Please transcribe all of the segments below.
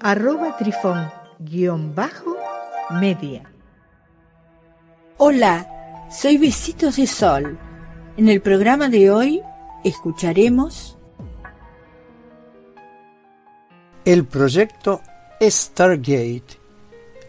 arroba trifón-media. Hola, soy Besitos de Sol. En el programa de hoy escucharemos el proyecto Stargate,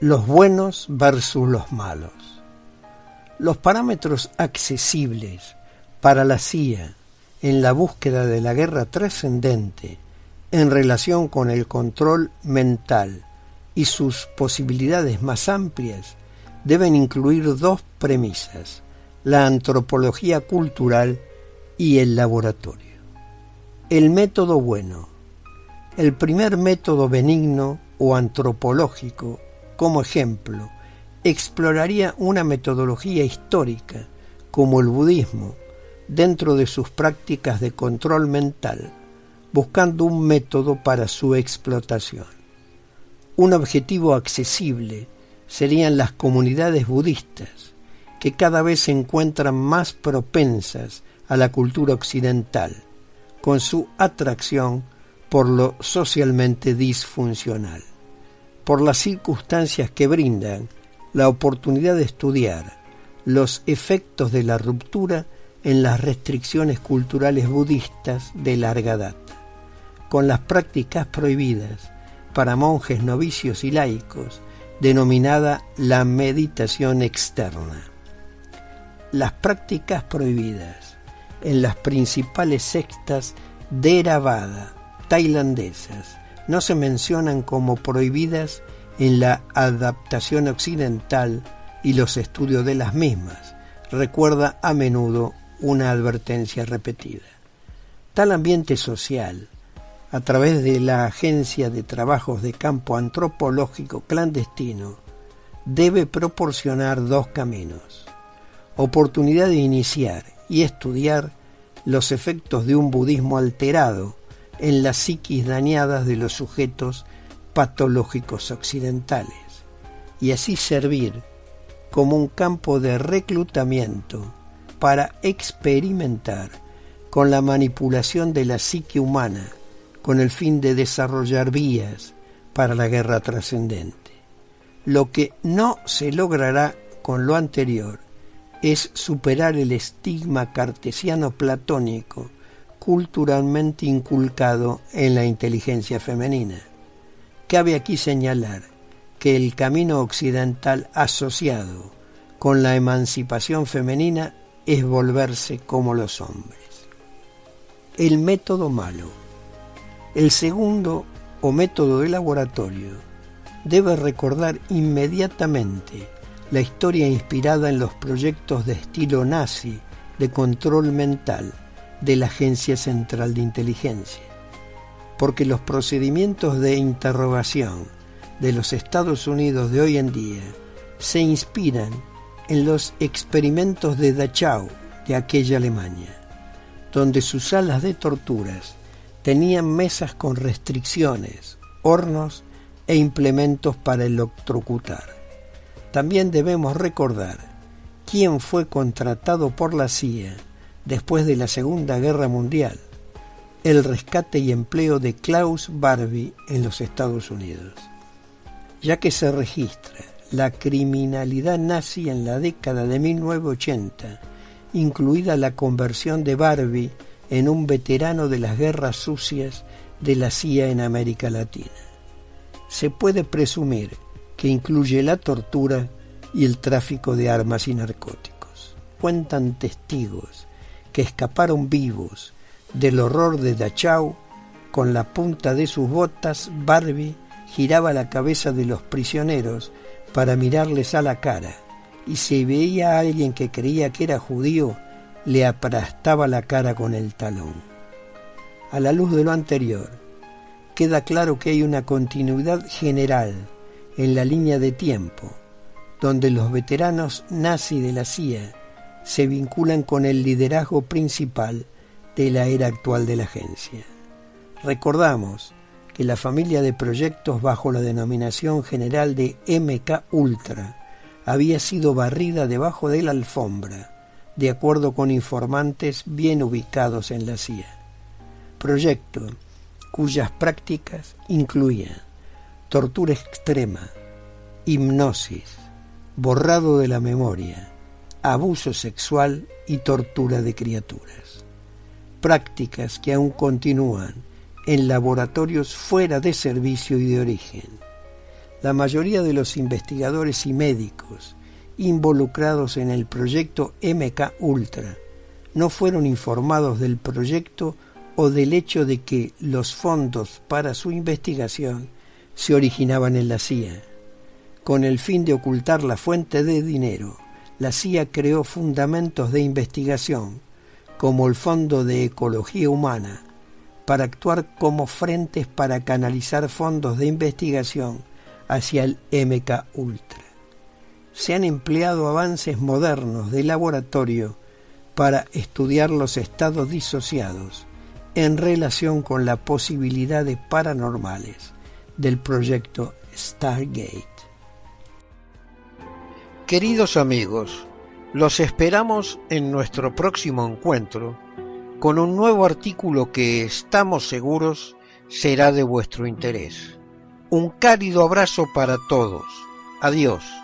los buenos versus los malos. Los parámetros accesibles para la CIA en la búsqueda de la guerra trascendente en relación con el control mental y sus posibilidades más amplias deben incluir dos premisas, la antropología cultural y el laboratorio. El método bueno. El primer método benigno o antropológico, como ejemplo, exploraría una metodología histórica, como el budismo, dentro de sus prácticas de control mental buscando un método para su explotación. Un objetivo accesible serían las comunidades budistas, que cada vez se encuentran más propensas a la cultura occidental, con su atracción por lo socialmente disfuncional, por las circunstancias que brindan la oportunidad de estudiar los efectos de la ruptura en las restricciones culturales budistas de larga data con las prácticas prohibidas para monjes, novicios y laicos, denominada la meditación externa. Las prácticas prohibidas en las principales sectas Theravada tailandesas no se mencionan como prohibidas en la adaptación occidental y los estudios de las mismas, recuerda a menudo una advertencia repetida. Tal ambiente social, a través de la Agencia de Trabajos de Campo Antropológico Clandestino, debe proporcionar dos caminos. Oportunidad de iniciar y estudiar los efectos de un budismo alterado en las psiquis dañadas de los sujetos patológicos occidentales, y así servir como un campo de reclutamiento para experimentar con la manipulación de la psique humana con el fin de desarrollar vías para la guerra trascendente. Lo que no se logrará con lo anterior es superar el estigma cartesiano platónico culturalmente inculcado en la inteligencia femenina. Cabe aquí señalar que el camino occidental asociado con la emancipación femenina es volverse como los hombres. El método malo el segundo, o método de laboratorio, debe recordar inmediatamente la historia inspirada en los proyectos de estilo nazi de control mental de la Agencia Central de Inteligencia, porque los procedimientos de interrogación de los Estados Unidos de hoy en día se inspiran en los experimentos de Dachau de aquella Alemania, donde sus salas de torturas tenían mesas con restricciones, hornos e implementos para electrocutar. También debemos recordar quién fue contratado por la CIA después de la Segunda Guerra Mundial, el rescate y empleo de Klaus Barbie en los Estados Unidos. Ya que se registra la criminalidad nazi en la década de 1980, incluida la conversión de Barbie en un veterano de las guerras sucias de la CIA en América Latina. Se puede presumir que incluye la tortura y el tráfico de armas y narcóticos. Cuentan testigos que escaparon vivos del horror de Dachau. Con la punta de sus botas, Barbie giraba la cabeza de los prisioneros para mirarles a la cara, y si veía a alguien que creía que era judío, le aplastaba la cara con el talón. A la luz de lo anterior, queda claro que hay una continuidad general en la línea de tiempo, donde los veteranos nazi de la CIA se vinculan con el liderazgo principal de la era actual de la agencia. Recordamos que la familia de proyectos bajo la denominación general de MK Ultra había sido barrida debajo de la alfombra, de acuerdo con informantes bien ubicados en la CIA. Proyecto cuyas prácticas incluían tortura extrema, hipnosis, borrado de la memoria, abuso sexual y tortura de criaturas. Prácticas que aún continúan en laboratorios fuera de servicio y de origen. La mayoría de los investigadores y médicos involucrados en el proyecto MK Ultra no fueron informados del proyecto o del hecho de que los fondos para su investigación se originaban en la CIA. Con el fin de ocultar la fuente de dinero, la CIA creó fundamentos de investigación, como el Fondo de Ecología Humana, para actuar como frentes para canalizar fondos de investigación hacia el MK Ultra. Se han empleado avances modernos de laboratorio para estudiar los estados disociados en relación con la posibilidad de paranormales del proyecto Stargate. Queridos amigos, los esperamos en nuestro próximo encuentro con un nuevo artículo que estamos seguros será de vuestro interés. Un cálido abrazo para todos. Adiós.